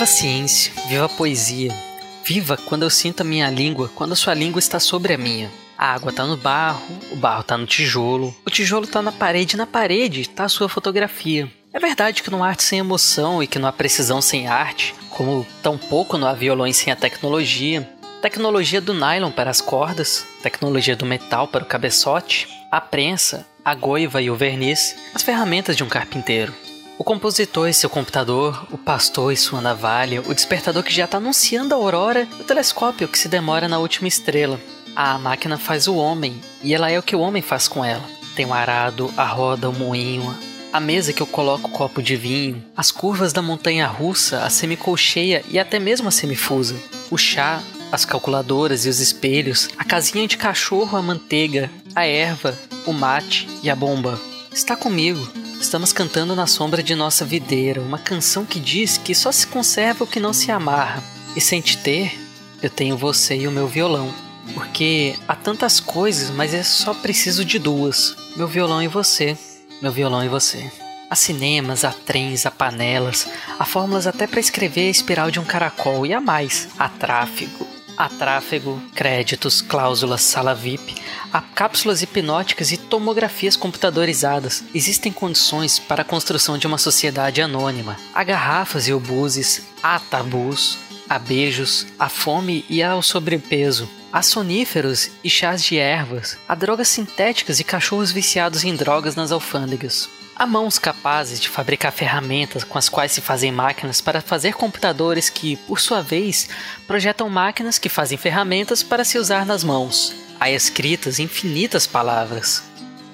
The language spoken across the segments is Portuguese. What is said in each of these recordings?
Viva a ciência, viva a poesia. Viva quando eu sinto a minha língua, quando a sua língua está sobre a minha. A água está no barro, o barro está no tijolo, o tijolo está na parede, na parede está a sua fotografia. É verdade que não há arte sem emoção e que não há precisão sem arte, como tampouco não há violões sem a tecnologia. Tecnologia do nylon para as cordas, tecnologia do metal para o cabeçote, a prensa, a goiva e o verniz, as ferramentas de um carpinteiro. O compositor e seu computador, o pastor e sua navalha, o despertador que já está anunciando a aurora, o telescópio que se demora na última estrela. A máquina faz o homem, e ela é o que o homem faz com ela. Tem o arado, a roda, o moinho, a mesa que eu coloco o copo de vinho, as curvas da montanha russa, a semicolcheia e até mesmo a semifusa, o chá, as calculadoras e os espelhos, a casinha de cachorro, a manteiga, a erva, o mate e a bomba. Está comigo, Estamos cantando na sombra de nossa videira, uma canção que diz que só se conserva o que não se amarra. E sem te ter, eu tenho você e o meu violão. Porque há tantas coisas, mas é só preciso de duas: meu violão e você, meu violão e você. Há cinemas, há trens, há panelas, há fórmulas até para escrever a espiral de um caracol e há mais: há tráfego, Há tráfego, créditos, cláusulas, sala VIP, há cápsulas hipnóticas e tomografias computadorizadas. Existem condições para a construção de uma sociedade anônima. Há garrafas e obuses, há tabus, há beijos, há fome e há o sobrepeso. Há soníferos e chás de ervas, há drogas sintéticas e cachorros viciados em drogas nas alfândegas. Há mãos capazes de fabricar ferramentas com as quais se fazem máquinas para fazer computadores que, por sua vez, projetam máquinas que fazem ferramentas para se usar nas mãos. Há escritas infinitas palavras: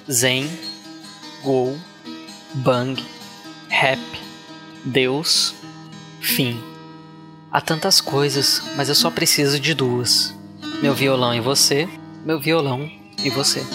Zen, Go, Bang, Rap, Deus, Fim. Há tantas coisas, mas eu só preciso de duas: meu violão e você, meu violão e você.